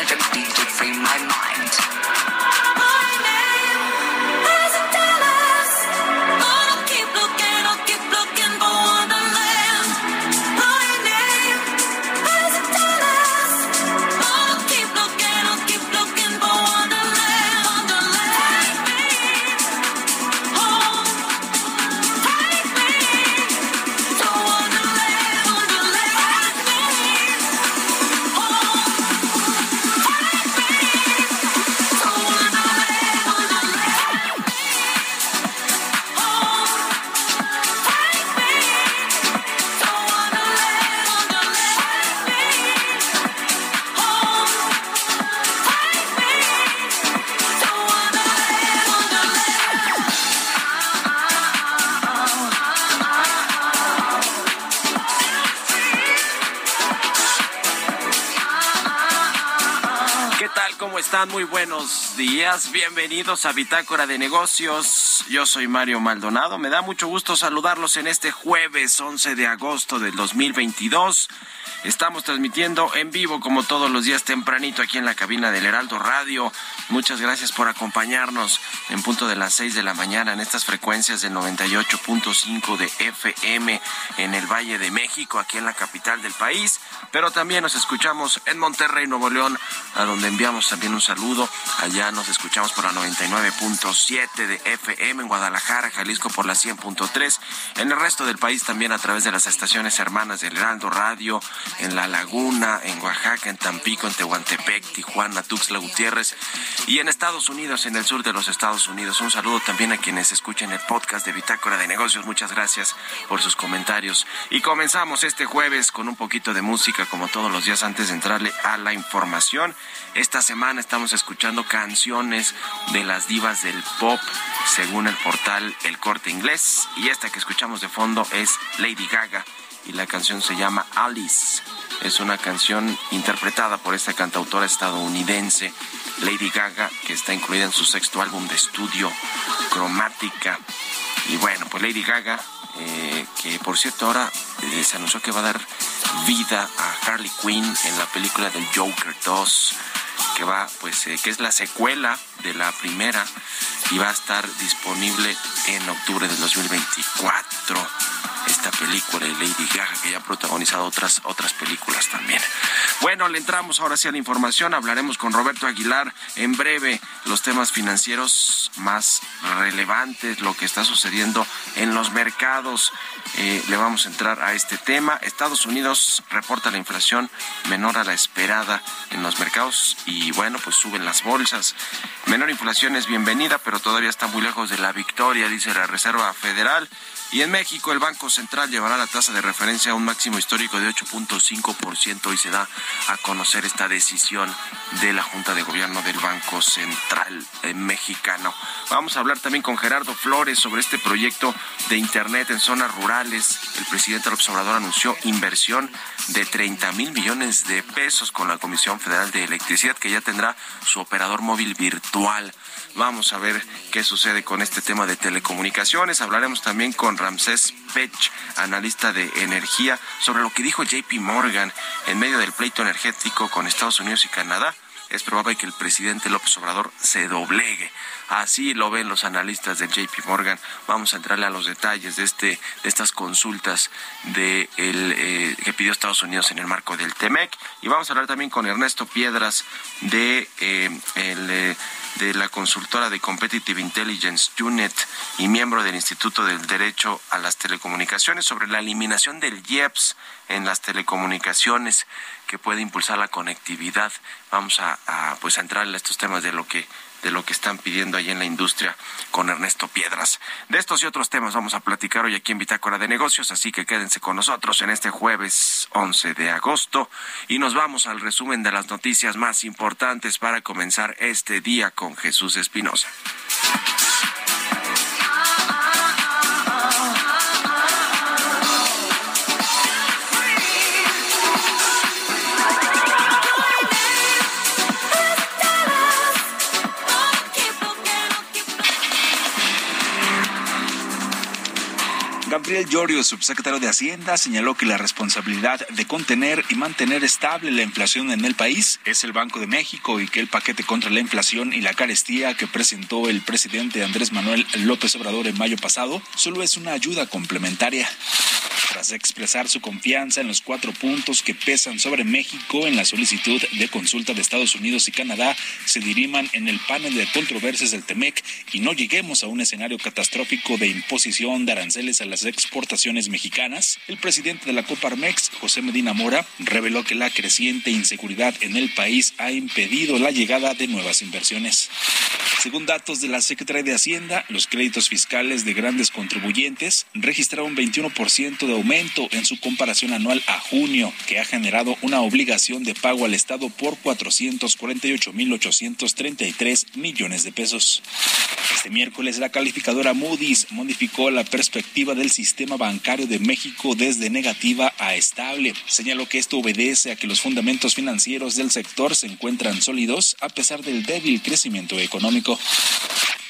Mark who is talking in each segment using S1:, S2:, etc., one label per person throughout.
S1: energetic to free my mind. Bienvenidos a Bitácora de Negocios. Yo soy Mario Maldonado, me da mucho gusto saludarlos en este jueves 11 de agosto del 2022. Estamos transmitiendo en vivo como todos los días tempranito aquí en la cabina del Heraldo Radio. Muchas gracias por acompañarnos en punto de las 6 de la mañana en estas frecuencias del 98.5 de FM en el Valle de México, aquí en la capital del país. Pero también nos escuchamos en Monterrey, Nuevo León, a donde enviamos también un saludo. Allá nos escuchamos por la 99.7 de FM en Guadalajara, Jalisco por la 100.3. En el resto del país también a través de las estaciones hermanas del Heraldo Radio, en La Laguna, en Oaxaca, en Tampico, en Tehuantepec, Tijuana, Tuxtla Gutiérrez y en Estados Unidos, en el sur de los Estados Unidos. Un saludo también a quienes escuchen el podcast de Bitácora de Negocios. Muchas gracias por sus comentarios. Y comenzamos este jueves con un poquito de música, como todos los días, antes de entrarle a la información. Esta semana estamos escuchando canciones de las divas del pop, según el portal El Corte Inglés. Y esta que escuchamos de fondo es Lady Gaga y la canción se llama Alice. Es una canción interpretada por esta cantautora estadounidense, Lady Gaga, que está incluida en su sexto álbum de estudio, Cromática. Y bueno, pues Lady Gaga, eh, que por cierto ahora eh, se anunció que va a dar vida a Harley Quinn en la película del Joker 2 que va pues eh, que es la secuela de la primera y va a estar disponible en octubre del 2024 esta película de Lady Gaga que ya ha protagonizado otras otras películas también. Bueno, le entramos ahora sí a la información, hablaremos con Roberto Aguilar en breve los temas financieros más relevantes, lo que está sucediendo en los mercados. Eh, le vamos a entrar a este tema. Estados Unidos reporta la inflación menor a la esperada en los mercados y bueno, pues suben las bolsas. Menor inflación es bienvenida, pero todavía está muy lejos de la victoria, dice la Reserva Federal. Y en México el Banco Central llevará la tasa de referencia a un máximo histórico de 8.5% y se da a conocer esta decisión de la Junta de Gobierno del Banco Central eh, mexicano. Vamos a hablar también con Gerardo Flores sobre este proyecto de Internet en zonas rurales. El presidente López Obrador anunció inversión de 30 mil millones de pesos con la Comisión Federal de Electricidad que ya tendrá su operador móvil virtual. Vamos a ver qué sucede con este tema de telecomunicaciones. Hablaremos también con Ramsés Pech, analista de energía, sobre lo que dijo JP Morgan en medio del pleito energético con Estados Unidos y Canadá. Es probable que el presidente López Obrador se doblegue. Así lo ven los analistas de JP Morgan. Vamos a entrarle a los detalles de este de estas consultas de el, eh, que pidió Estados Unidos en el marco del TEMEC y vamos a hablar también con Ernesto Piedras de eh, el eh, de la consultora de Competitive Intelligence Unit y miembro del Instituto del Derecho a las Telecomunicaciones sobre la eliminación del IEPS en las telecomunicaciones que puede impulsar la conectividad. Vamos a, a pues a estos temas de lo que de lo que están pidiendo ahí en la industria con Ernesto Piedras. De estos y otros temas vamos a platicar hoy aquí en Bitácora de Negocios, así que quédense con nosotros en este jueves 11 de agosto y nos vamos al resumen de las noticias más importantes para comenzar este día con Jesús Espinosa.
S2: Gabriel Llorio, subsecretario de Hacienda, señaló que la responsabilidad de contener y mantener estable la inflación en el país es el Banco de México y que el paquete contra la inflación y la carestía que presentó el presidente Andrés Manuel López Obrador en mayo pasado solo es una ayuda complementaria. Tras expresar su confianza en los cuatro puntos que pesan sobre México en la solicitud de consulta de Estados Unidos y Canadá, se diriman en el panel de controversias del TEMEC y no lleguemos a un escenario catastrófico de imposición de aranceles a las exportaciones mexicanas, el presidente de la Coparmex, José Medina Mora, reveló que la creciente inseguridad en el país ha impedido la llegada de nuevas inversiones. Según datos de la Secretaría de Hacienda, los créditos fiscales de grandes contribuyentes registraron 21% de aumento en su comparación anual a junio, que ha generado una obligación de pago al Estado por 448.833 millones de pesos. Este miércoles la calificadora Moody's modificó la perspectiva del sistema bancario de México desde negativa a estable. Señaló que esto obedece a que los fundamentos financieros del sector se encuentran sólidos a pesar del débil crecimiento económico.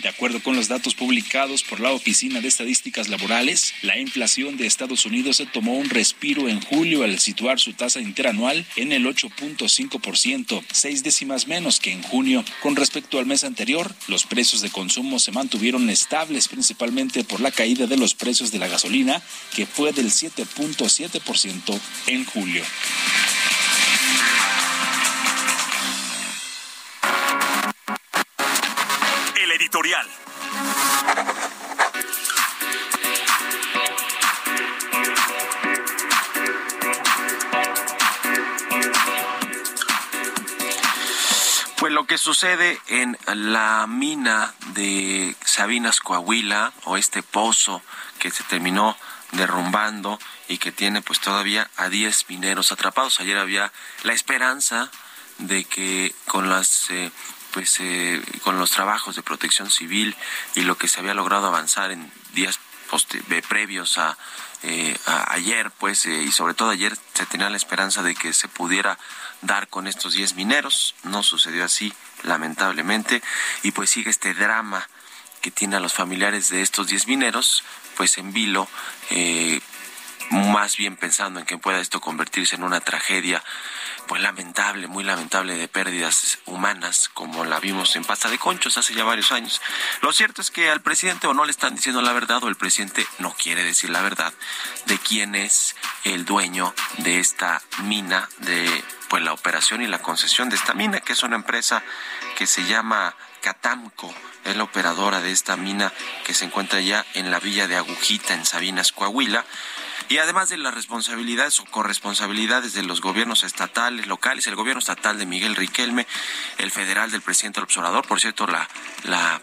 S2: De acuerdo con los datos publicados por la Oficina de Estadísticas Laborales, la inflación de Estados Unidos se tomó un respiro en julio al situar su tasa interanual en el 8.5%, seis décimas menos que en junio. Con respecto al mes anterior, los precios de consumo se mantuvieron estables principalmente por la caída de los precios de la gasolina, que fue del 7.7% en julio.
S1: Pues lo que sucede en la mina de Sabinas Coahuila o este pozo que se terminó derrumbando y que tiene pues todavía a 10 mineros atrapados. Ayer había la esperanza de que con las eh, pues eh, con los trabajos de protección civil y lo que se había logrado avanzar en días previos a, eh, a, ayer, pues, eh, y sobre todo ayer se tenía la esperanza de que se pudiera dar con estos 10 mineros. No sucedió así, lamentablemente, y pues sigue este drama que tiene a los familiares de estos 10 mineros, pues en vilo, eh, más bien pensando en que pueda esto convertirse en una tragedia pues lamentable, muy lamentable de pérdidas humanas, como la vimos en Pasta de Conchos hace ya varios años. Lo cierto es que al presidente o no le están diciendo la verdad o el presidente no quiere decir la verdad de quién es el dueño de esta mina, de pues la operación y la concesión de esta mina, que es una empresa que se llama Catamco, es la operadora de esta mina que se encuentra ya en la villa de Agujita, en Sabinas, Coahuila. Y además de las responsabilidades o corresponsabilidades de los gobiernos estatales, locales, el gobierno estatal de Miguel Riquelme, el federal del presidente López por cierto, la, la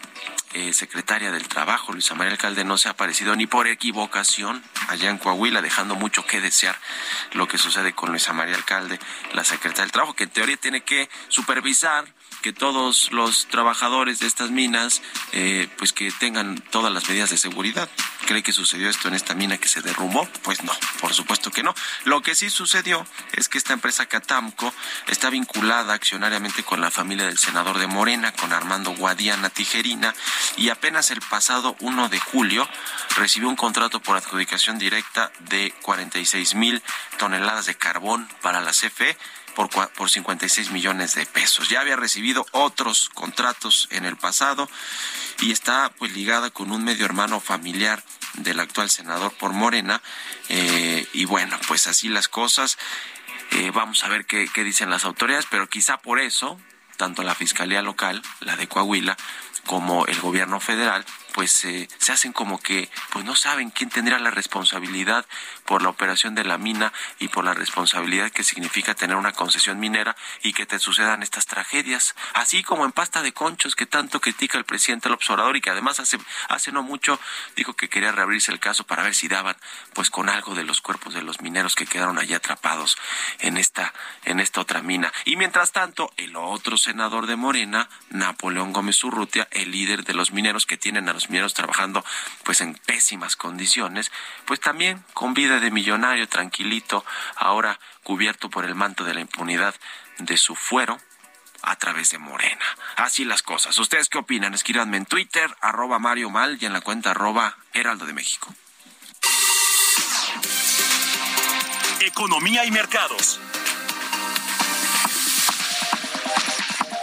S1: eh, secretaria del Trabajo, Luisa María Alcalde, no se ha aparecido ni por equivocación allá en Coahuila, dejando mucho que desear lo que sucede con Luisa María Alcalde, la secretaria del Trabajo, que en teoría tiene que supervisar que todos los trabajadores de estas minas eh, pues que tengan todas las medidas de seguridad. ¿Cree que sucedió esto en esta mina que se derrumbó? Pues no, por supuesto que no. Lo que sí sucedió es que esta empresa Catamco está vinculada accionariamente con la familia del senador de Morena, con Armando Guadiana Tijerina, y apenas el pasado 1 de julio recibió un contrato por adjudicación directa de 46 mil toneladas de carbón para la CFE por, por 56 millones de pesos. Ya había recibido otros contratos en el pasado y está pues ligada con un medio hermano familiar del actual senador por Morena. Eh, y bueno, pues así las cosas. Eh, vamos a ver qué, qué dicen las autoridades, pero quizá por eso, tanto la Fiscalía Local, la de Coahuila, como el gobierno federal, pues eh, se hacen como que pues no saben quién tendrá la responsabilidad por la operación de la mina y por la responsabilidad que significa tener una concesión minera y que te sucedan estas tragedias, así como en pasta de conchos que tanto critica el presidente López Obrador y que además hace hace no mucho dijo que quería reabrirse el caso para ver si daban pues con algo de los cuerpos de los mineros que quedaron allí atrapados en esta en esta otra mina. Y mientras tanto, el otro senador de Morena, Napoleón Gómez Urrutia, el líder de los mineros que tienen a los trabajando pues en pésimas condiciones, pues también con vida de millonario, tranquilito, ahora cubierto por el manto de la impunidad de su fuero, a través de Morena. Así las cosas. ¿Ustedes qué opinan? Escríbanme en Twitter, arroba Mario Mal y en la cuenta arroba Heraldo de México.
S3: Economía y mercados.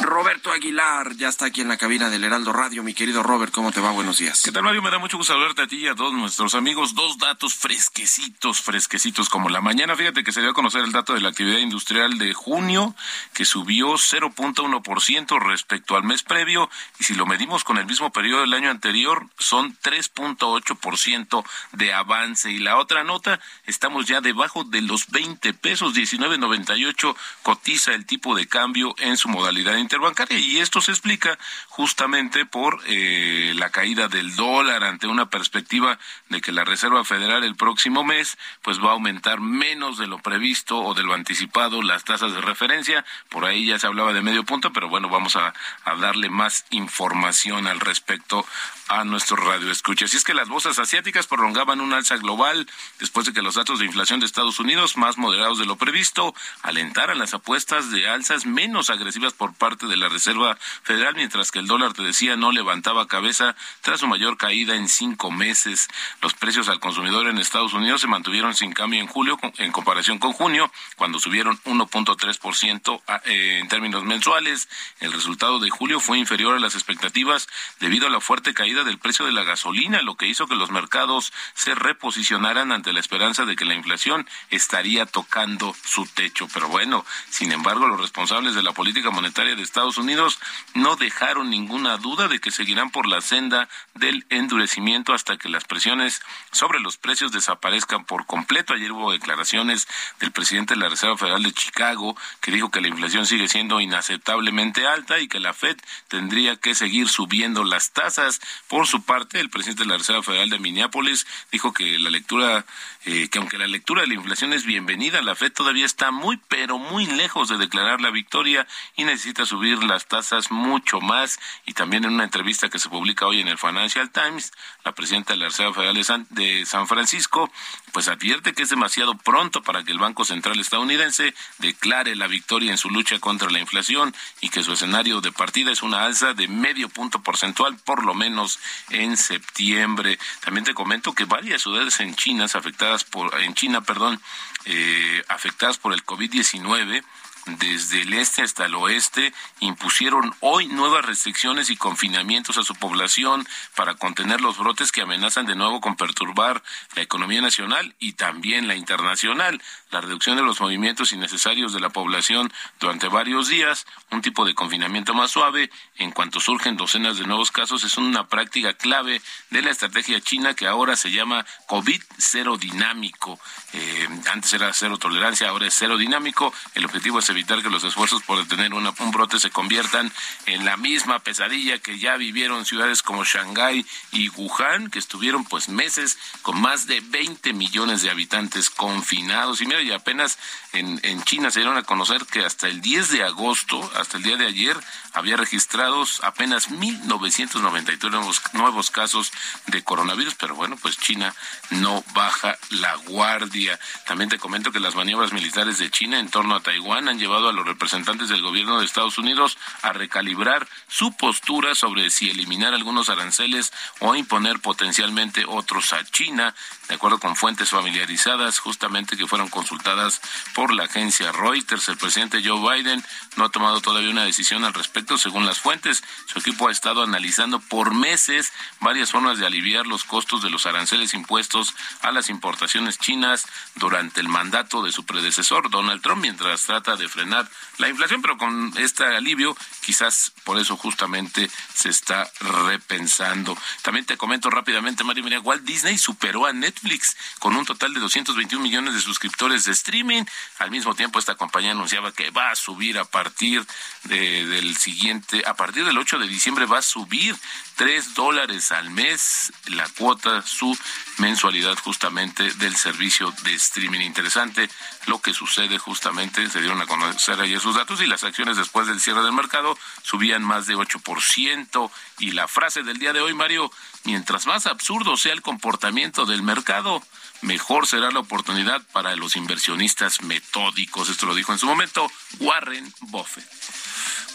S1: Roberto Aguilar ya está aquí en la cabina del Heraldo Radio. Mi querido Robert, ¿cómo te va? Buenos días.
S4: ¿Qué tal, Mario? Me da mucho gusto saludarte a ti y a todos nuestros amigos. Dos datos fresquecitos, fresquecitos como la mañana. Fíjate que se dio a conocer el dato de la actividad industrial de junio, que subió 0.1% respecto al mes previo. Y si lo medimos con el mismo periodo del año anterior, son 3.8% de avance. Y la otra nota, estamos ya debajo de los 20 pesos, 19.98 cotiza el tipo de cambio en su modalidad interbancaria. Bancaria y esto se explica justamente por eh, la caída del dólar. Ante una perspectiva de que la Reserva Federal el próximo mes pues va a aumentar menos de lo previsto o de lo anticipado las tasas de referencia. Por ahí ya se hablaba de medio punto pero bueno vamos a, a darle más información al respecto a nuestro radio escucha. Así es que las bolsas asiáticas prolongaban un alza global después de que los datos de inflación de Estados Unidos, más moderados de lo previsto, alentaran las apuestas de alzas menos agresivas por parte de la Reserva Federal, mientras que el dólar, te decía, no levantaba cabeza tras su mayor caída en cinco meses. Los precios al consumidor en Estados Unidos se mantuvieron sin cambio en julio en comparación con junio, cuando subieron 1.3% eh, en términos mensuales. El resultado de julio fue inferior a las expectativas debido a la fuerte caída del precio de la gasolina, lo que hizo que los mercados se reposicionaran ante la esperanza de que la inflación estaría tocando su techo. Pero bueno, sin embargo, los responsables de la política monetaria de Estados Unidos no dejaron ninguna duda de que seguirán por la senda del endurecimiento hasta que las presiones sobre los precios desaparezcan por completo. Ayer hubo declaraciones del presidente de la Reserva Federal de Chicago que dijo que la inflación sigue siendo inaceptablemente alta y que la Fed tendría que seguir subiendo las tasas. Por su parte, el presidente de la Reserva Federal de Minneapolis dijo que la lectura, eh, que aunque la lectura de la inflación es bienvenida, la Fed todavía está muy, pero muy lejos de declarar la victoria y necesita subir las tasas mucho más. Y también en una entrevista que se publica hoy en el Financial Times, la presidenta de la Reserva Federal de San, de San Francisco, pues advierte que es demasiado pronto para que el Banco Central estadounidense declare la victoria en su lucha contra la inflación y que su escenario de partida es una alza de medio punto porcentual, por lo menos en septiembre. También te comento que varias ciudades en China afectadas por en China, perdón, eh, afectadas por el COVID-19 desde el este hasta el oeste impusieron hoy nuevas restricciones y confinamientos a su población para contener los brotes que amenazan de nuevo con perturbar la economía nacional y también la internacional la reducción de los movimientos innecesarios de la población durante varios días, un tipo de confinamiento más suave, en cuanto surgen docenas de nuevos casos, es una práctica clave de la estrategia china que ahora se llama COVID cero dinámico. Eh, antes era cero tolerancia, ahora es cero dinámico. El objetivo es evitar que los esfuerzos por detener un brote se conviertan en la misma pesadilla que ya vivieron ciudades como Shanghái y Wuhan, que estuvieron pues meses con más de 20 millones de habitantes confinados. Y mira, y apenas en, China se dieron a conocer que hasta el 10 de agosto, hasta el día de ayer, había registrados apenas 1.993 nuevos, nuevos casos de coronavirus, pero bueno, pues China no baja la guardia. También te comento que las maniobras militares de China en torno a Taiwán han llevado a los representantes del gobierno de Estados Unidos a recalibrar su postura sobre si eliminar algunos aranceles o imponer potencialmente otros a China, de acuerdo con fuentes familiarizadas, justamente que fueron consultadas por la agencia Reuters. El presidente Joe Biden no ha tomado todavía una decisión al respecto, según las fuentes. Su equipo ha estado analizando por meses varias formas de aliviar los costos de los aranceles impuestos a las importaciones chinas durante el mandato de su predecesor, Donald Trump, mientras trata de frenar la inflación, pero con este alivio quizás por eso justamente se está repensando. También te comento rápidamente, María María, Walt Disney superó a Netflix con un total de 221 millones de suscriptores de streaming. Al mismo tiempo, esta compañía anunciaba que va a subir a partir del siguiente, a partir del 8 de diciembre va a subir 3 dólares al mes la cuota, su mensualidad justamente del servicio de streaming. Interesante lo que sucede justamente, se dieron a conocer ayer sus datos y las acciones después del cierre del mercado subían más de 8%. Y la frase del día de hoy, Mario, mientras más absurdo sea el comportamiento del mercado, mejor será la oportunidad para los inversionistas metódicos. Esto lo dijo en su momento Warren Buffett.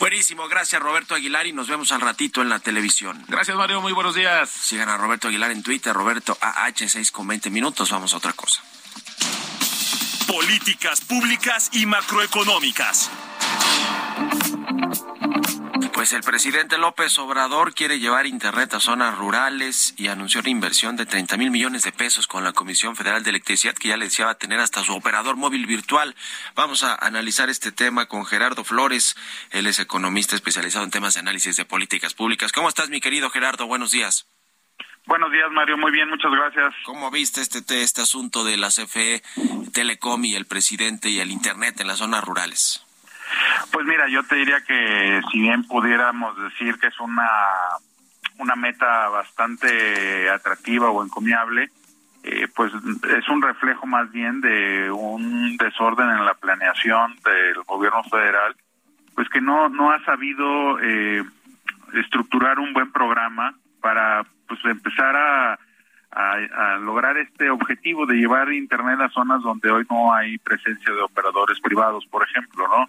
S1: Buenísimo, gracias Roberto Aguilar y nos vemos al ratito en la televisión.
S4: Gracias Mario, muy buenos días.
S1: Sigan a Roberto Aguilar en Twitter, Roberto AH6 con 20 minutos, vamos a otra cosa.
S3: Políticas públicas y macroeconómicas.
S1: Pues el presidente López Obrador quiere llevar Internet a zonas rurales y anunció una inversión de 30 mil millones de pesos con la Comisión Federal de Electricidad, que ya le deseaba tener hasta su operador móvil virtual. Vamos a analizar este tema con Gerardo Flores. Él es economista especializado en temas de análisis de políticas públicas. ¿Cómo estás, mi querido Gerardo? Buenos días.
S5: Buenos días, Mario. Muy bien, muchas gracias.
S1: ¿Cómo viste este, este asunto de la CFE, Telecom y el presidente y el Internet en las zonas rurales?
S5: Pues mira, yo te diría que si bien pudiéramos decir que es una, una meta bastante atractiva o encomiable, eh, pues es un reflejo más bien de un desorden en la planeación del gobierno federal, pues que no, no ha sabido eh, estructurar un buen programa para pues empezar a, a, lograr este objetivo de llevar internet a zonas donde hoy no hay presencia de operadores privados, por ejemplo, ¿no?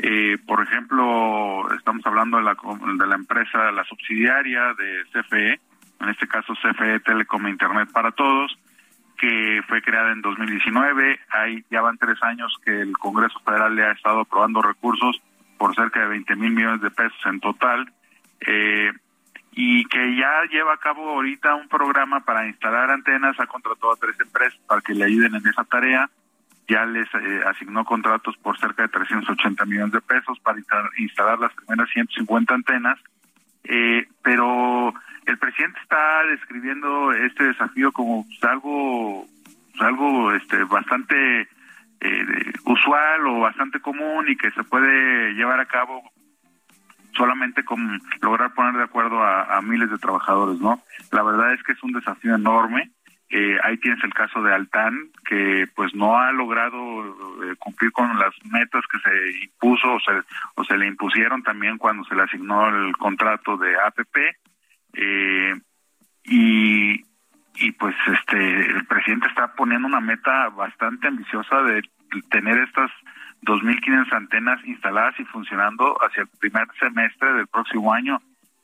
S5: Eh, por ejemplo, estamos hablando de la, de la empresa, la subsidiaria de CFE, en este caso CFE Telecom Internet para Todos, que fue creada en 2019. Hay, ya van tres años que el Congreso Federal le ha estado aprobando recursos por cerca de 20 mil millones de pesos en total. Eh, y que ya lleva a cabo ahorita un programa para instalar antenas, ha contratado a tres empresas para que le ayuden en esa tarea. Ya les eh, asignó contratos por cerca de 380 millones de pesos para instalar las primeras 150 antenas, eh, pero el presidente está describiendo este desafío como pues, algo pues, algo este bastante eh, usual o bastante común y que se puede llevar a cabo solamente con lograr poner de acuerdo a, miles de trabajadores, ¿no? La verdad es que es un desafío enorme eh, ahí tienes el caso de Altán, que pues no ha logrado eh, cumplir con las metas que se impuso o se, o se le impusieron también cuando se le asignó el contrato de APP. Eh, y, y pues este el presidente está poniendo una meta bastante ambiciosa de tener estas 2.500 antenas instaladas y funcionando hacia el primer semestre del próximo año,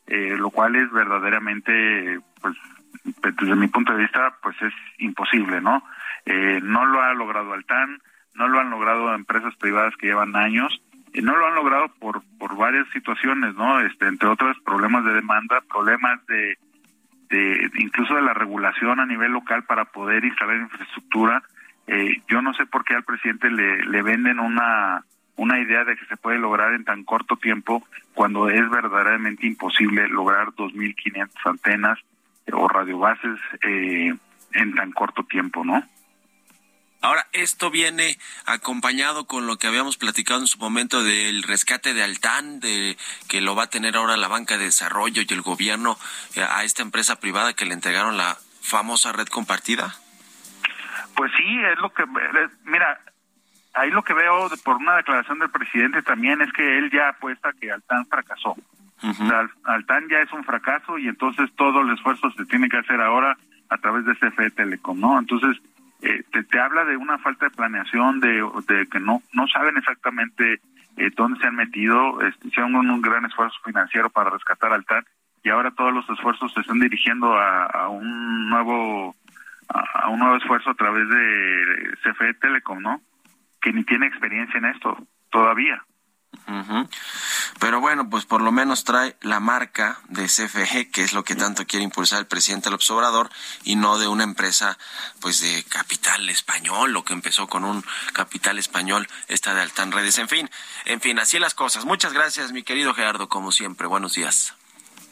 S5: eh, lo cual es verdaderamente pues desde mi punto de vista, pues es imposible, ¿no? Eh, no lo ha logrado Altán, no lo han logrado empresas privadas que llevan años, y no lo han logrado por, por varias situaciones, ¿no? Este, entre otras, problemas de demanda, problemas de, de incluso de la regulación a nivel local para poder instalar infraestructura. Eh, yo no sé por qué al presidente le, le venden una una idea de que se puede lograr en tan corto tiempo cuando es verdaderamente imposible lograr 2.500 antenas o radiobases eh, en tan corto tiempo, ¿no?
S1: Ahora, esto viene acompañado con lo que habíamos platicado en su momento del rescate de Altán, de que lo va a tener ahora la banca de desarrollo y el gobierno eh, a esta empresa privada que le entregaron la famosa red compartida.
S5: Pues sí, es lo que, mira, ahí lo que veo por una declaración del presidente también es que él ya apuesta que Altán fracasó. Altán ya es un fracaso y entonces todo el esfuerzo se tiene que hacer ahora a través de CFE Telecom, ¿no? Entonces, eh, te, habla de una falta de planeación, de, de que no no saben exactamente eh, dónde se han metido, este, hicieron un, gran esfuerzo financiero para rescatar Altán y ahora todos los esfuerzos se están dirigiendo a, un nuevo a, un nuevo esfuerzo a través de CFE Telecom, ¿no? Que ni tiene experiencia en esto todavía.
S1: Pero bueno, pues por lo menos trae la marca de CFG, que es lo que tanto quiere impulsar el presidente López Obrador, y no de una empresa pues de capital español, lo que empezó con un capital español, esta de Altan Redes. En fin, en fin, así las cosas. Muchas gracias, mi querido Gerardo, como siempre. Buenos días.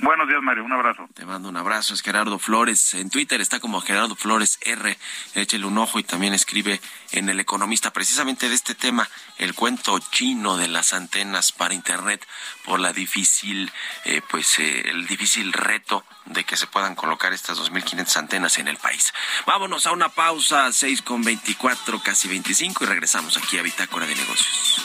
S5: Buenos días, Mario. Un abrazo.
S1: Te mando un abrazo. Es Gerardo Flores. En Twitter está como Gerardo Flores R. Échele un ojo y también escribe en El Economista precisamente de este tema, el cuento chino de las antenas para Internet por la difícil, eh, pues, eh, el difícil reto de que se puedan colocar estas 2.500 antenas en el país. Vámonos a una pausa, 6 con 24, casi 25 y regresamos aquí a Bitácora de Negocios.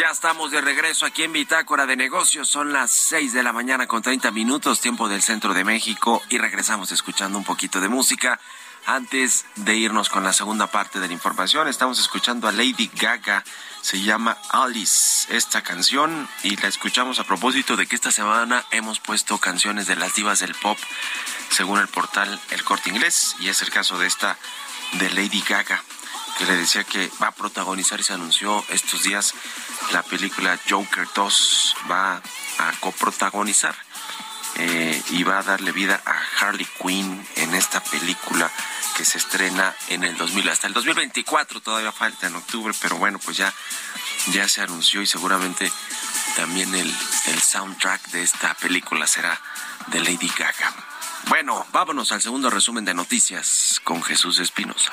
S1: Ya estamos de regreso aquí en Bitácora de Negocios. Son las 6 de la mañana con 30 minutos, tiempo del centro de México, y regresamos escuchando un poquito de música. Antes de irnos con la segunda parte de la información, estamos escuchando a Lady Gaga. Se llama Alice esta canción y la escuchamos a propósito de que esta semana hemos puesto canciones de las divas del pop según el portal El Corte Inglés y es el caso de esta de Lady Gaga que le decía que va a protagonizar y se anunció estos días la película Joker 2, va a coprotagonizar eh, y va a darle vida a Harley Quinn en esta película que se estrena en el 2000, hasta el 2024 todavía falta en octubre, pero bueno, pues ya, ya se anunció y seguramente también el, el soundtrack de esta película será de Lady Gaga. Bueno, vámonos al segundo resumen de noticias con Jesús Espinosa.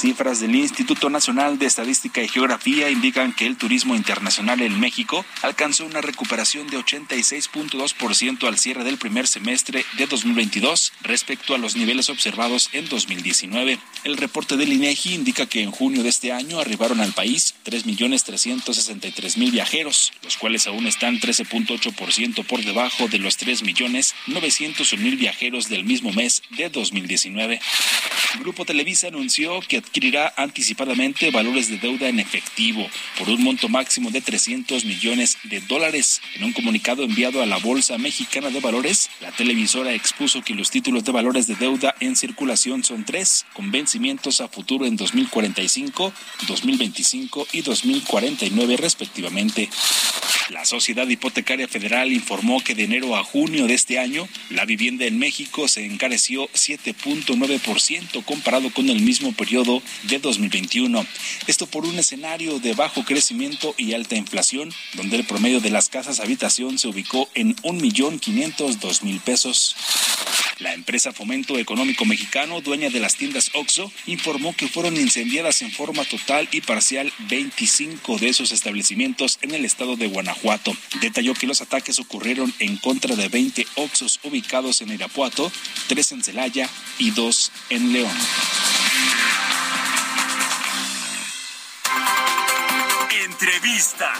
S2: Cifras del Instituto Nacional de Estadística y Geografía indican que el turismo internacional en México alcanzó una recuperación de 86.2% al cierre del primer semestre de 2022 respecto a los niveles observados en 2019. El reporte del INEGI indica que en junio de este año arribaron al país 3.363.000 viajeros, los cuales aún están 13.8% por debajo de los 3.901.000 viajeros del mismo mes de 2019. Grupo Televisa anunció que adquirirá anticipadamente valores de deuda en efectivo por un monto máximo de 300 millones de dólares. En un comunicado enviado a la Bolsa Mexicana de Valores, la televisora expuso que los títulos de valores de deuda en circulación son tres, con vencimientos a futuro en 2045, 2025 y 2049 respectivamente. La Sociedad Hipotecaria Federal informó que de enero a junio de este año, la vivienda en México se encareció 7.9% comparado con el mismo periodo de 2021. Esto por un escenario de bajo crecimiento y alta inflación, donde el promedio de las casas habitación se ubicó en 1.502.000 pesos. La empresa Fomento Económico Mexicano, dueña de las tiendas OXO, informó que fueron incendiadas en forma total y parcial 25 de esos establecimientos en el estado de Guanajuato. Detalló que los ataques ocurrieron en contra de 20 OXOs ubicados en Irapuato, 3 en Celaya y 2 en León.
S3: Entrevista.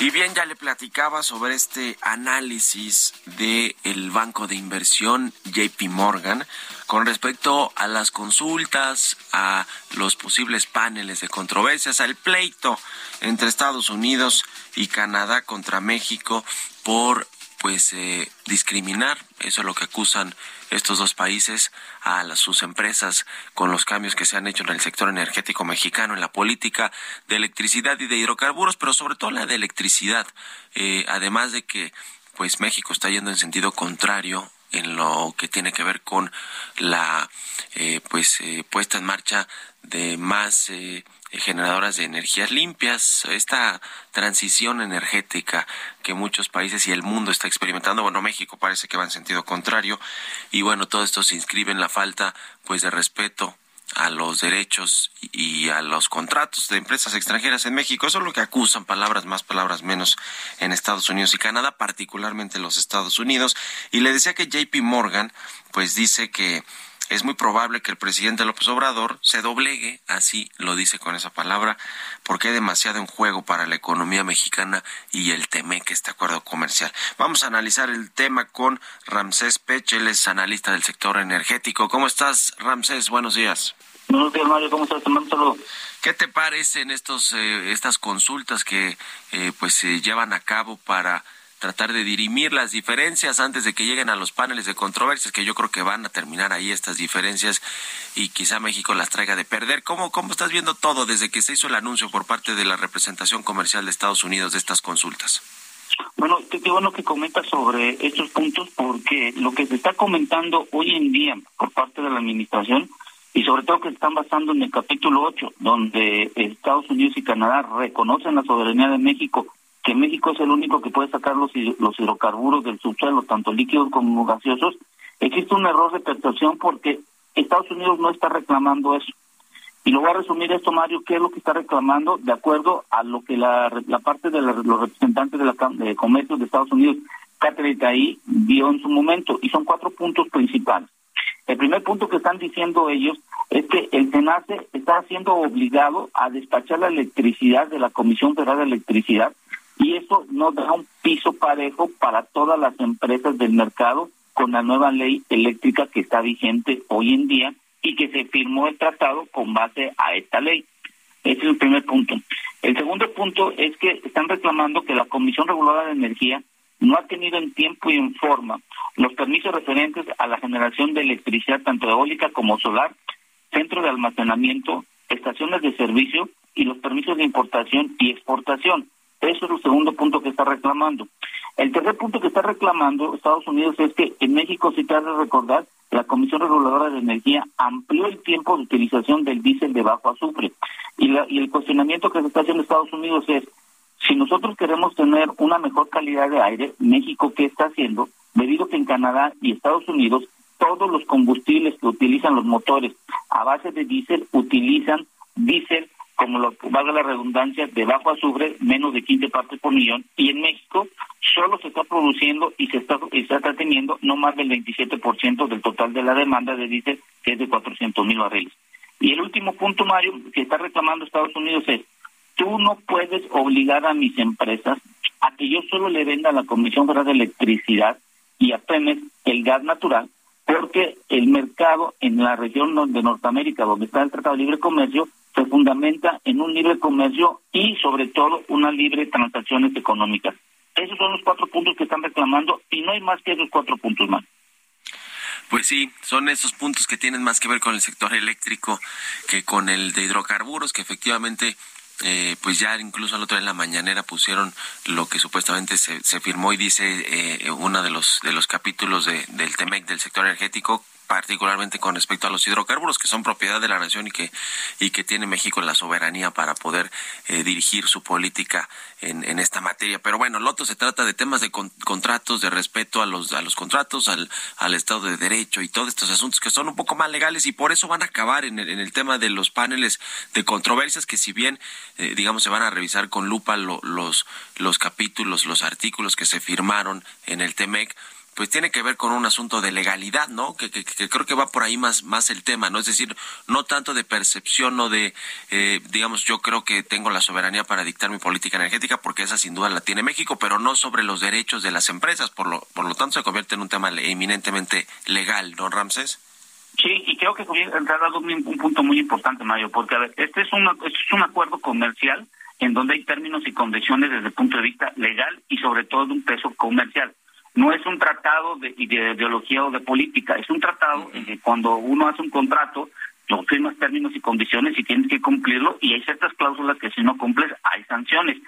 S1: Y bien, ya le platicaba sobre este análisis del el banco de inversión JP Morgan con respecto a las consultas, a los posibles paneles de controversias, al pleito entre Estados Unidos y Canadá contra México por pues eh, discriminar, eso es lo que acusan estos dos países a las, sus empresas con los cambios que se han hecho en el sector energético mexicano, en la política de electricidad y de hidrocarburos, pero sobre todo la de electricidad, eh, además de que pues México está yendo en sentido contrario en lo que tiene que ver con la eh, pues eh, puesta en marcha de más eh, generadoras de energías limpias, esta transición energética que muchos países y el mundo está experimentando, bueno, México parece que va en sentido contrario. Y bueno, todo esto se inscribe en la falta pues de respeto a los derechos y a los contratos de empresas extranjeras en México. Eso es lo que acusan, palabras más, palabras menos, en Estados Unidos y Canadá, particularmente los Estados Unidos. Y le decía que JP Morgan, pues dice que es muy probable que el presidente López Obrador se doblegue, así lo dice con esa palabra, porque hay demasiado en juego para la economía mexicana y el TEMEC, este acuerdo comercial. Vamos a analizar el tema con Ramsés Pech, él es analista del sector energético. ¿Cómo estás, Ramsés? Buenos días.
S6: Buenos días, Mario. ¿Cómo estás? Te mando un saludo.
S1: ¿Qué te parecen estos, eh, estas consultas que eh, pues se llevan a cabo para tratar de dirimir las diferencias antes de que lleguen a los paneles de controversias, que yo creo que van a terminar ahí estas diferencias y quizá México las traiga de perder. ¿Cómo, cómo estás viendo todo desde que se hizo el anuncio por parte de la representación comercial de Estados Unidos de estas consultas?
S6: Bueno, qué bueno que comentas sobre estos puntos porque lo que se está comentando hoy en día por parte de la administración y sobre todo que están basando en el capítulo 8, donde Estados Unidos y Canadá reconocen la soberanía de México que México es el único que puede sacar los, los hidrocarburos del subsuelo, tanto líquidos como gaseosos, existe un error de percepción porque Estados Unidos no está reclamando eso. Y lo voy a resumir esto, Mario, ¿qué es lo que está reclamando? De acuerdo a lo que la, la parte de los representantes de la de Comercio de Estados Unidos, Catherine ahí dio en su momento, y son cuatro puntos principales. El primer punto que están diciendo ellos es que el SENACE está siendo obligado a despachar la electricidad de la Comisión Federal de Electricidad y eso no da un piso parejo para todas las empresas del mercado con la nueva ley eléctrica que está vigente hoy en día y que se firmó el tratado con base a esta ley. Ese es el primer punto. El segundo punto es que están reclamando que la Comisión Reguladora de Energía no ha tenido en tiempo y en forma los permisos referentes a la generación de electricidad tanto eólica como solar, centro de almacenamiento, estaciones de servicio y los permisos de importación y exportación. Eso es el segundo punto que está reclamando. El tercer punto que está reclamando Estados Unidos es que en México, si te has de recordar, la Comisión Reguladora de Energía amplió el tiempo de utilización del diésel de bajo azufre. Y, y el cuestionamiento que se está haciendo Estados Unidos es, si nosotros queremos tener una mejor calidad de aire, México, ¿qué está haciendo? Debido que en Canadá y Estados Unidos todos los combustibles que utilizan los motores a base de diésel utilizan diésel como lo valga la redundancia, de bajo azufre, menos de 15 partes por millón, y en México solo se está produciendo y se está, se está teniendo no más del 27% del total de la demanda de diésel, que es de 400 mil barriles. Y el último punto, Mario, que está reclamando Estados Unidos es, tú no puedes obligar a mis empresas a que yo solo le venda a la Comisión Federal de Electricidad y a Pemex el gas natural, porque el mercado en la región de Norteamérica, donde está el Tratado de Libre Comercio, se fundamenta en un libre comercio y sobre todo una libre transacciones económicas. Esos son los cuatro puntos que están reclamando y no hay más que esos cuatro puntos más.
S1: Pues sí, son esos puntos que tienen más que ver con el sector eléctrico que con el de hidrocarburos, que efectivamente eh, pues ya incluso al otro día en la mañanera pusieron lo que supuestamente se, se firmó y dice eh, uno de los de los capítulos de, del TEMEC del sector energético particularmente con respecto a los hidrocarburos que son propiedad de la nación y que y que tiene México la soberanía para poder eh, dirigir su política en, en, esta materia. Pero bueno, Loto se trata de temas de contratos, de respeto a los a los contratos, al, al Estado de Derecho y todos estos asuntos que son un poco más legales y por eso van a acabar en el, en el tema de los paneles de controversias que si bien eh, digamos se van a revisar con lupa los los capítulos, los artículos que se firmaron en el TEMEC pues tiene que ver con un asunto de legalidad, ¿no? Que, creo que va por ahí más, más el tema, ¿no? Es decir, no tanto de percepción o de, eh, digamos, yo creo que tengo la soberanía para dictar mi política energética, porque esa sin duda la tiene México, pero no sobre los derechos de las empresas, por lo, por lo tanto se convierte en un tema eminentemente legal, ¿no, Ramses?
S6: Sí, y creo que ha dado un, un punto muy importante, Mario, porque a ver, este es, un, este es un acuerdo comercial en donde hay términos y condiciones desde el punto de vista legal y sobre todo de un peso comercial no es un tratado de, ideología o de política, es un tratado en que cuando uno hace un contrato, lo firmas términos y condiciones y tienes que cumplirlo y hay ciertas cláusulas que si no cumples hay sanciones.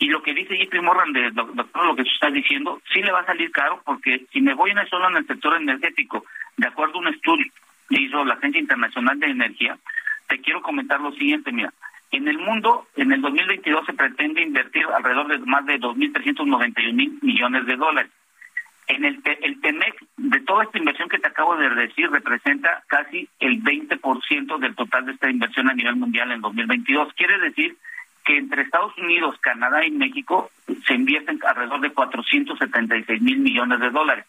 S6: Y lo que dice JP Morgan, de, doctor, lo que tú estás diciendo, sí le va a salir caro porque si me voy en solo en el sector energético, de acuerdo a un estudio que hizo la Agencia Internacional de Energía, te quiero comentar lo siguiente, mira, en el mundo, en el 2022 se pretende invertir alrededor de más de 2.391 mil millones de dólares. En el, el TEMEC, de toda esta inversión que te acabo de decir, representa casi el 20% del total de esta inversión a nivel mundial en 2022. Quiere decir que entre Estados Unidos, Canadá y México se invierten alrededor de 476 mil millones de dólares.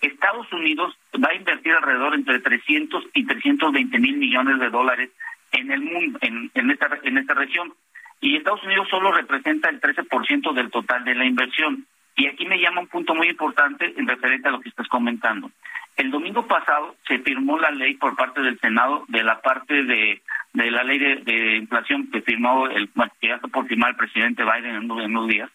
S6: Estados Unidos va a invertir alrededor entre 300 y 320 mil millones de dólares en el mundo, en, en, esta, en esta región. Y Estados Unidos solo representa el 13% del total de la inversión. Y aquí me llama un punto muy importante en referente a lo que estás comentando. El domingo pasado se firmó la ley por parte del Senado de la parte de, de la ley de, inflación que firmó el, que ya por firmar el presidente Biden en, en unos días,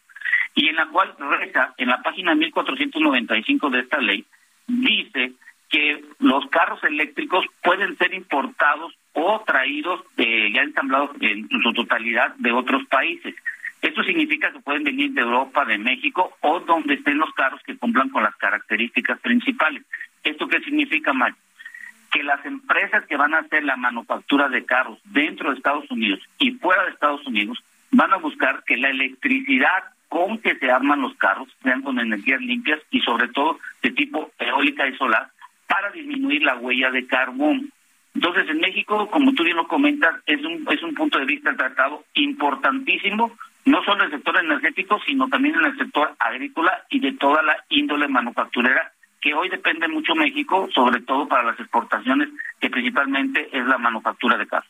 S6: y en la cual reza, en la página 1495 de esta ley, dice que los carros eléctricos pueden ser importados o traídos de, ya ensamblados en su totalidad de otros países. Esto significa que pueden venir de Europa, de México o donde estén los carros que cumplan con las características principales. ¿Esto qué significa, Mario? Que las empresas que van a hacer la manufactura de carros dentro de Estados Unidos y fuera de Estados Unidos van a buscar que la electricidad con que se arman los carros sean con energías limpias y sobre todo de tipo eólica y solar para disminuir la huella de carbón. Entonces, en México, como tú bien lo comentas, es un, es un punto de vista tratado importantísimo no solo en el sector energético, sino también en el sector agrícola y de toda la índole manufacturera, que hoy depende mucho México, sobre todo para las exportaciones, que principalmente es la manufactura de carros.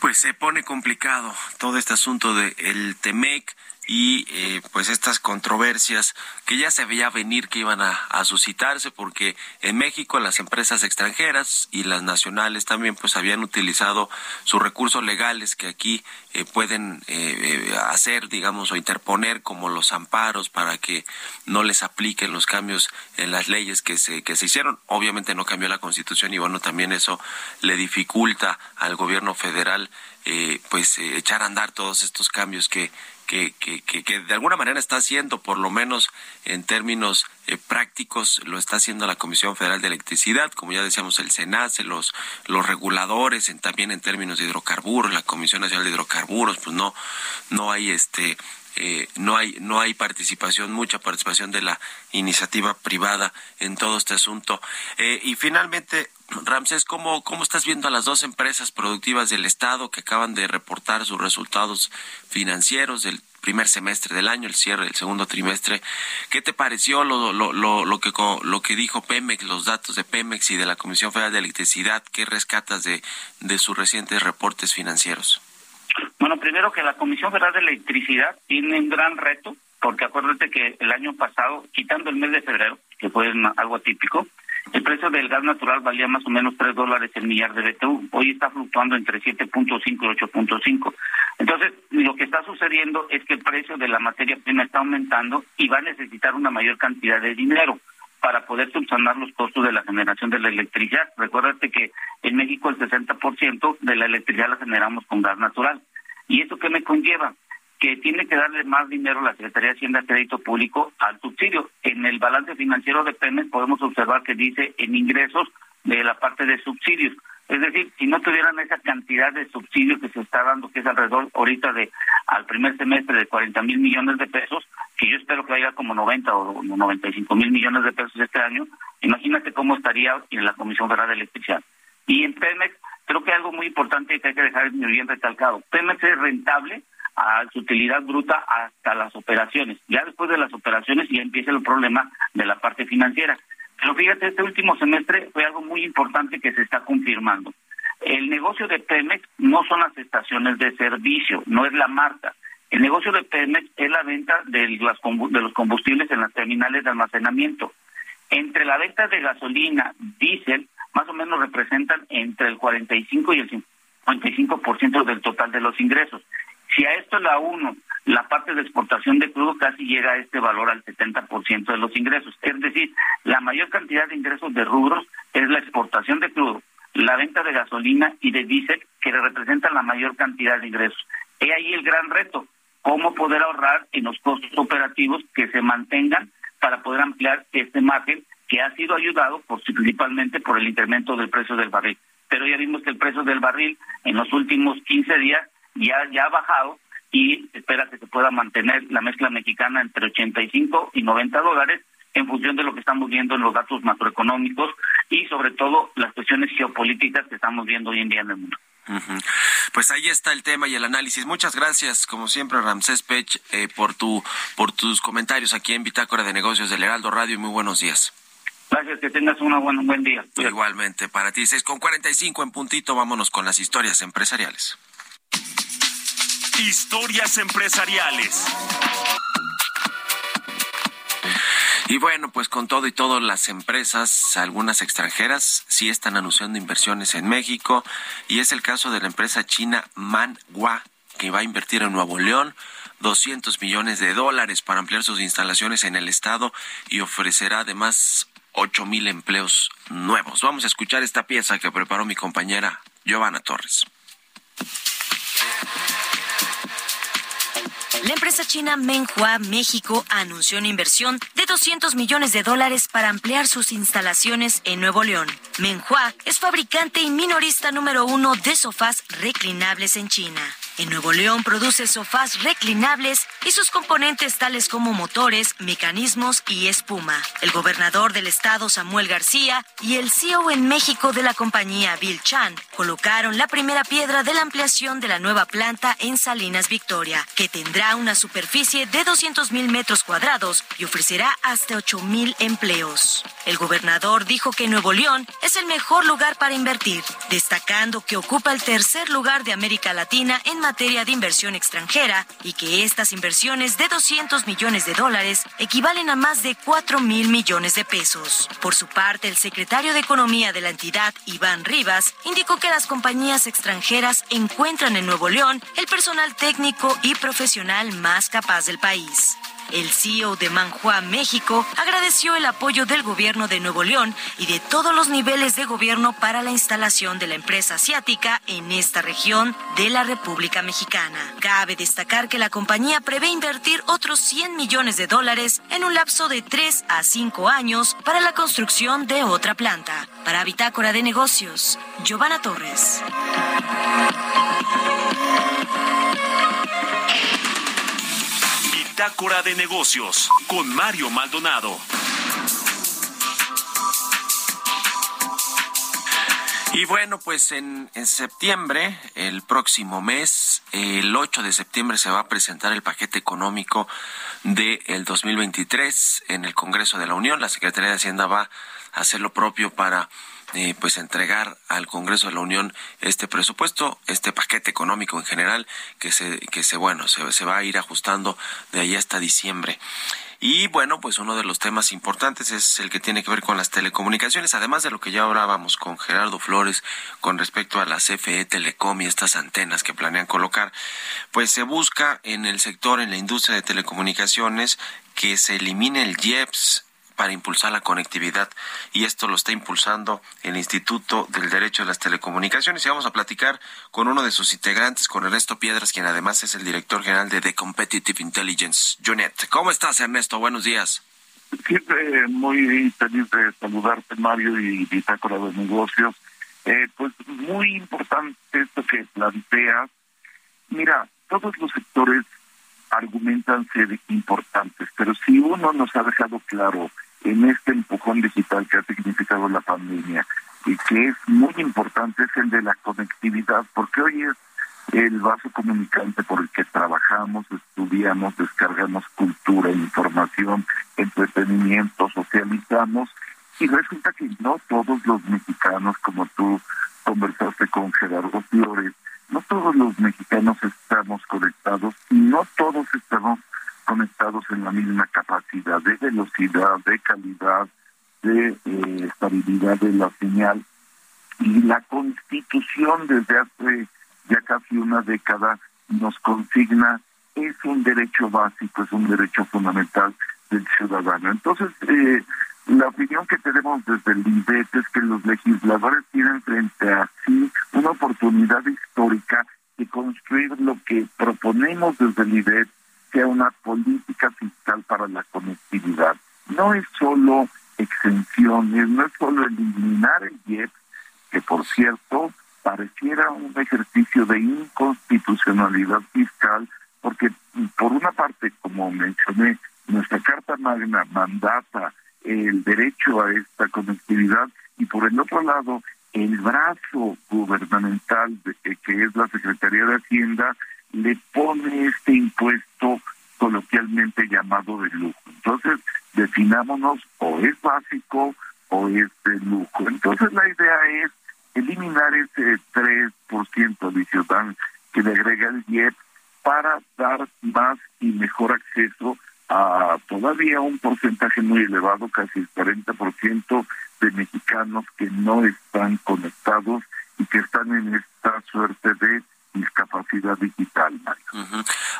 S1: Pues se pone complicado todo este asunto del el TEMEC y eh, pues estas controversias que ya se veía venir que iban a, suscitarse porque en México las empresas extranjeras y las nacionales también pues habían utilizado sus recursos legales que aquí eh, pueden eh, hacer digamos o interponer como los amparos para que no les apliquen los cambios en las leyes que se que se hicieron. Obviamente no cambió la constitución y bueno también eso le dificulta al gobierno federal pues echar a andar todos estos cambios que que, que, que, de alguna manera está haciendo, por lo menos en términos eh, prácticos, lo está haciendo la Comisión Federal de Electricidad, como ya decíamos, el SENACE, los, los reguladores, en, también en términos de hidrocarburos, la Comisión Nacional de Hidrocarburos, pues no, no hay este eh, no hay no hay participación mucha participación de la iniciativa privada en todo este asunto eh, y finalmente Ramsés cómo cómo estás viendo a las dos empresas productivas del estado que acaban de reportar sus resultados financieros del primer semestre del año, el cierre del segundo trimestre. ¿Qué te pareció lo, lo, lo, lo, que, lo que dijo Pemex, los datos de Pemex y de la Comisión Federal de Electricidad? ¿Qué rescatas de, de sus recientes reportes financieros?
S6: Bueno, primero que la Comisión Federal de Electricidad tiene un gran reto, porque acuérdate que el año pasado, quitando el mes de febrero, que fue algo atípico, el precio del gas natural valía más o menos 3 dólares el millar de BTU. Hoy está fluctuando entre 7.5 y 8.5. Entonces, lo que está sucediendo es que el precio de la materia prima está aumentando y va a necesitar una mayor cantidad de dinero para poder subsanar los costos de la generación de la electricidad. Recuérdate que en México el 60% de la electricidad la generamos con gas natural. ¿Y eso qué me conlleva? Que tiene que darle más dinero la Secretaría de Hacienda Crédito Público al subsidio. En el balance financiero de Pemex podemos observar que dice en ingresos de la parte de subsidios. Es decir, si no tuvieran esa cantidad de subsidios que se está dando, que es alrededor ahorita de al primer semestre de 40 mil millones de pesos, que yo espero que vaya como 90 o 95 mil millones de pesos este año, imagínate cómo estaría en la Comisión Federal de Electricidad. Y en Pemex, creo que algo muy importante que hay que dejar muy bien recalcado. Pemex es rentable a su utilidad bruta hasta las operaciones. Ya después de las operaciones ya empieza el problema de la parte financiera. Pero fíjate, este último semestre fue algo muy importante que se está confirmando. El negocio de Pemex no son las estaciones de servicio, no es la marca. El negocio de Pemex es la venta de, de los combustibles en las terminales de almacenamiento. Entre la venta de gasolina, diésel, más o menos representan entre el 45 y el 55% del total de los ingresos. Si a esto la uno, la parte de exportación de crudo casi llega a este valor al 70% de los ingresos. Es decir, la mayor cantidad de ingresos de rubros es la exportación de crudo, la venta de gasolina y de diésel, que representan la mayor cantidad de ingresos. He ahí el gran reto, cómo poder ahorrar en los costos operativos que se mantengan para poder ampliar este margen que ha sido ayudado principalmente por el incremento del precio del barril. Pero ya vimos que el precio del barril en los últimos 15 días ya, ya ha bajado y espera que se pueda mantener la mezcla mexicana entre 85 y 90 dólares en función de lo que estamos viendo en los datos macroeconómicos y sobre todo las cuestiones geopolíticas que estamos viendo hoy en día en el mundo.
S1: Pues ahí está el tema y el análisis. Muchas gracias, como siempre, Ramsés Pech, eh, por tu por tus comentarios aquí en Bitácora de Negocios del Heraldo Radio y muy buenos días.
S6: Gracias, que tengas una un buen día.
S1: Igualmente, para ti, 6 con 45 en puntito, vámonos con las historias empresariales.
S3: Historias empresariales.
S1: Y bueno, pues con todo y todo, las empresas, algunas extranjeras, sí están anunciando inversiones en México. Y es el caso de la empresa china Manhua, que va a invertir en Nuevo León 200 millones de dólares para ampliar sus instalaciones en el estado y ofrecerá además ocho mil empleos nuevos. Vamos a escuchar esta pieza que preparó mi compañera Giovanna Torres.
S7: La empresa china Menhua México anunció una inversión de 200 millones de dólares para ampliar sus instalaciones en Nuevo León. Menhua es fabricante y minorista número uno de sofás reclinables en China. En Nuevo León produce sofás reclinables y sus componentes tales como motores, mecanismos y espuma. El gobernador del estado, Samuel García, y el CEO en México de la compañía, Bill Chan, colocaron la primera piedra de la ampliación de la nueva planta en Salinas Victoria, que tendrá una superficie de 200 mil metros cuadrados y ofrecerá hasta 8 mil empleos. El gobernador dijo que Nuevo León es el mejor lugar para invertir, destacando que ocupa el tercer lugar de América Latina en materia de inversión extranjera y que estas inversiones de 200 millones de dólares equivalen a más de 4 mil millones de pesos. Por su parte, el secretario de Economía de la entidad, Iván Rivas, indicó que las compañías extranjeras encuentran en Nuevo León el personal técnico y profesional más capaz del país. El CEO de Manhua México agradeció el apoyo del gobierno de Nuevo León y de todos los niveles de gobierno para la instalación de la empresa asiática en esta región de la República Mexicana. Cabe destacar que la compañía prevé invertir otros 100 millones de dólares en un lapso de 3 a 5 años para la construcción de otra planta. Para Bitácora de Negocios, Giovanna Torres.
S3: Bitácora de negocios con Mario Maldonado.
S1: Y bueno, pues en, en, septiembre, el próximo mes, el 8 de septiembre, se va a presentar el paquete económico del de 2023 en el Congreso de la Unión. La Secretaría de Hacienda va a hacer lo propio para eh, pues entregar al Congreso de la Unión este presupuesto, este paquete económico en general que se que se bueno, se, se va a ir ajustando de ahí hasta diciembre. Y bueno, pues uno de los temas importantes es el que tiene que ver con las telecomunicaciones, además de lo que ya hablábamos con Gerardo Flores con respecto a la CFE Telecom y estas antenas que planean colocar, pues se busca en el sector, en la industria de telecomunicaciones, que se elimine el IEPS, para impulsar la conectividad y esto lo está impulsando el Instituto del Derecho de las Telecomunicaciones y vamos a platicar con uno de sus integrantes, con Ernesto Piedras, quien además es el director general de The Competitive Intelligence Unit. ¿Cómo estás, Ernesto? Buenos días.
S8: Siempre muy feliz de saludarte, Mario, y Bitácora de Negocios. Eh, pues muy importante esto que planteas. Mira, todos los sectores argumentan ser importantes, pero si uno nos ha dejado claro en este empujón digital que ha significado la pandemia y que es muy importante es el de la conectividad, porque hoy es el vaso comunicante por el que trabajamos, estudiamos, descargamos cultura, información, entretenimiento, socializamos y resulta que no todos los mexicanos, como tú conversaste con Gerardo Flores, no todos los mexicanos estamos conectados y no todos estamos conectados en la misma capacidad de velocidad, de calidad, de eh, estabilidad de la señal. Y la constitución desde hace ya casi una década nos consigna, es un derecho básico, es un derecho fundamental del ciudadano. Entonces, eh, la opinión que tenemos desde el INDET es que los legisladores tienen frente a sí una oportunidad histórica de construir lo que proponemos desde el IDET sea una política fiscal para la conectividad. No es solo exenciones, no es solo eliminar el IEP, que por cierto pareciera un ejercicio de inconstitucionalidad fiscal, porque por una parte, como mencioné, nuestra Carta Magna mandata el derecho a esta conectividad y por el otro lado, el brazo gubernamental de, que es la Secretaría de Hacienda le pone este impuesto coloquialmente llamado de lujo. Entonces, definámonos o es básico o es de lujo. Entonces, la idea es eliminar ese 3% adicional que le agrega el IEP para dar más y mejor acceso a todavía un porcentaje muy elevado, casi el 40% de mexicanos que no están conectados y que están en esta suerte de discapacidad digital,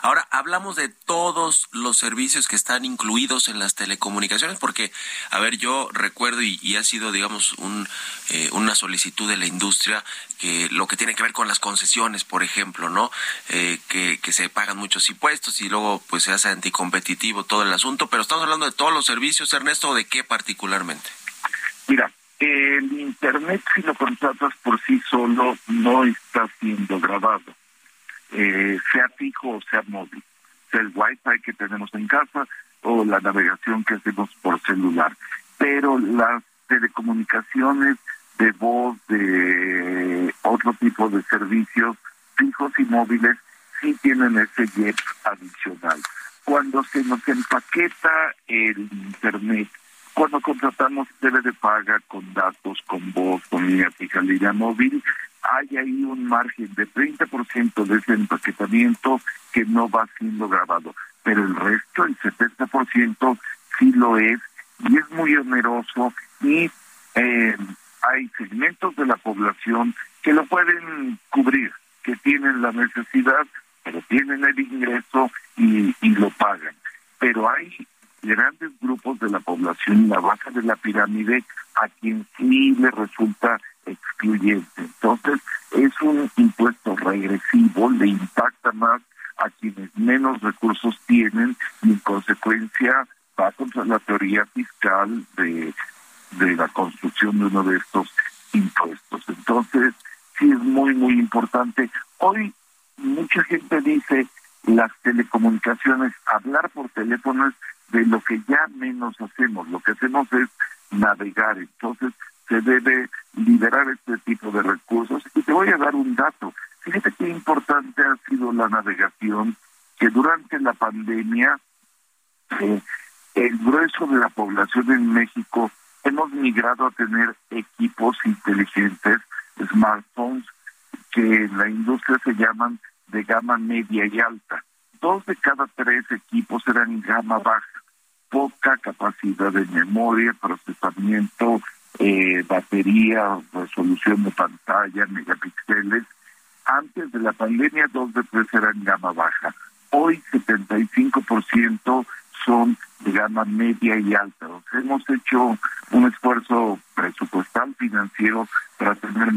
S1: Ahora, hablamos de todos los servicios que están incluidos en las telecomunicaciones, porque, a ver, yo recuerdo y, ha sido, digamos, un, eh, una solicitud de la industria que lo que tiene que ver con las concesiones, por ejemplo, ¿no? Eh, que, que se pagan muchos impuestos y luego pues se hace anticompetitivo todo el asunto, pero estamos hablando de todos los servicios, Ernesto, ¿de qué particularmente?
S8: Mira, el Internet, si lo contratas por sí solo, no está siendo grabado, eh, sea fijo o sea móvil, sea el Wi-Fi que tenemos en casa o la navegación que hacemos por celular. Pero las telecomunicaciones de voz, de otro tipo de servicios fijos y móviles, sí tienen ese jet adicional. Cuando se nos empaqueta el Internet cuando contratamos tele de paga con datos, con voz, con línea fija, línea móvil, hay ahí un margen de 30% de ese empaquetamiento que no va siendo grabado, pero el resto, el 70%, sí lo es y es muy oneroso y eh, hay segmentos de la población que lo pueden cubrir, que tienen la necesidad, pero tienen el ingreso y, y lo pagan. Pero hay grandes grupos de la población y la base de la pirámide a quien sí le resulta excluyente. Entonces, es un impuesto regresivo, le impacta más a quienes menos recursos tienen y en consecuencia va contra la teoría fiscal de, de la construcción de uno de estos impuestos. Entonces, sí es muy, muy importante. Hoy mucha gente dice las telecomunicaciones, hablar por teléfono es de lo que ya menos hacemos. Lo que hacemos es navegar. Entonces, se debe liberar este tipo de recursos. Y te voy a dar un dato. Fíjate qué importante ha sido la navegación, que durante la pandemia eh, el grueso de la población en México hemos migrado a tener equipos inteligentes, smartphones, que en la industria se llaman de gama media y alta. Dos de cada tres equipos eran gama baja, poca capacidad de memoria, procesamiento, eh, batería, resolución de pantalla, megapíxeles. Antes de la pandemia, dos de tres eran gama baja. Hoy, 75% son de gama media y alta. hemos hecho un esfuerzo presupuestal financiero para tener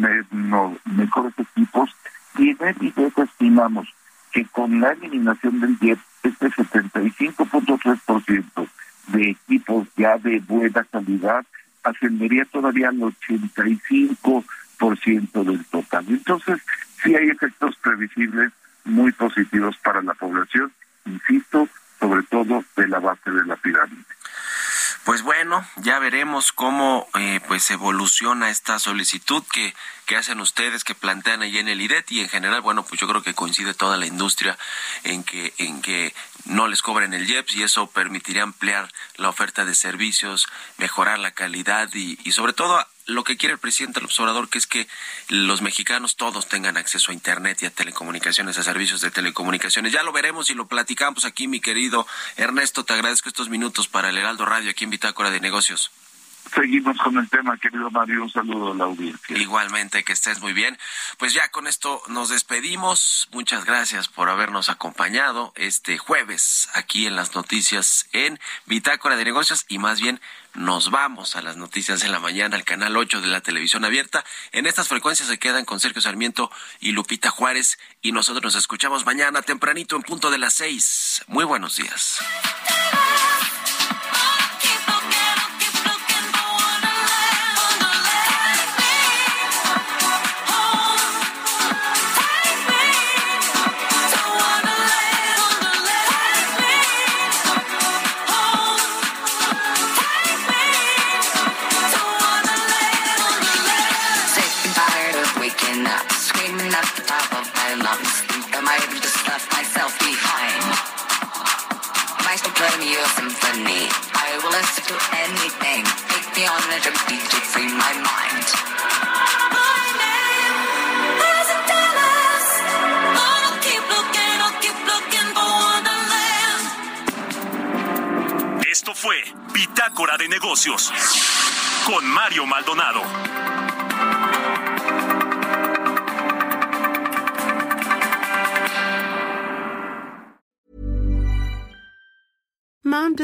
S8: mejores equipos y en estimamos que con la eliminación del IEP, este 75.3% de equipos ya de buena calidad ascendería todavía al 85% del total. Entonces, sí hay efectos previsibles muy positivos para la población, insisto, sobre todo de la base de la pirámide.
S1: Pues bueno, ya veremos cómo eh, pues evoluciona esta solicitud que, que hacen ustedes, que plantean ahí en el IDET y en general, bueno, pues yo creo que coincide toda la industria en que, en que no les cobren el IEPS y eso permitiría ampliar la oferta de servicios, mejorar la calidad y, y sobre todo lo que quiere el presidente del observador, que es que los mexicanos todos tengan acceso a Internet y a telecomunicaciones, a servicios de telecomunicaciones. Ya lo veremos y lo platicamos aquí, mi querido Ernesto. Te agradezco estos minutos para el Heraldo Radio aquí en Bitácora de Negocios.
S8: Seguimos con el tema, querido Mario. Un saludo a la audiencia.
S1: Igualmente, que estés muy bien. Pues ya con esto nos despedimos. Muchas gracias por habernos acompañado este jueves aquí en las noticias en Bitácora de Negocios y más bien nos vamos a las noticias en la mañana al canal 8 de la televisión abierta. En estas frecuencias se quedan con Sergio Sarmiento y Lupita Juárez y nosotros nos escuchamos mañana tempranito en punto de las 6. Muy buenos días.
S3: Con Mario Maldonado.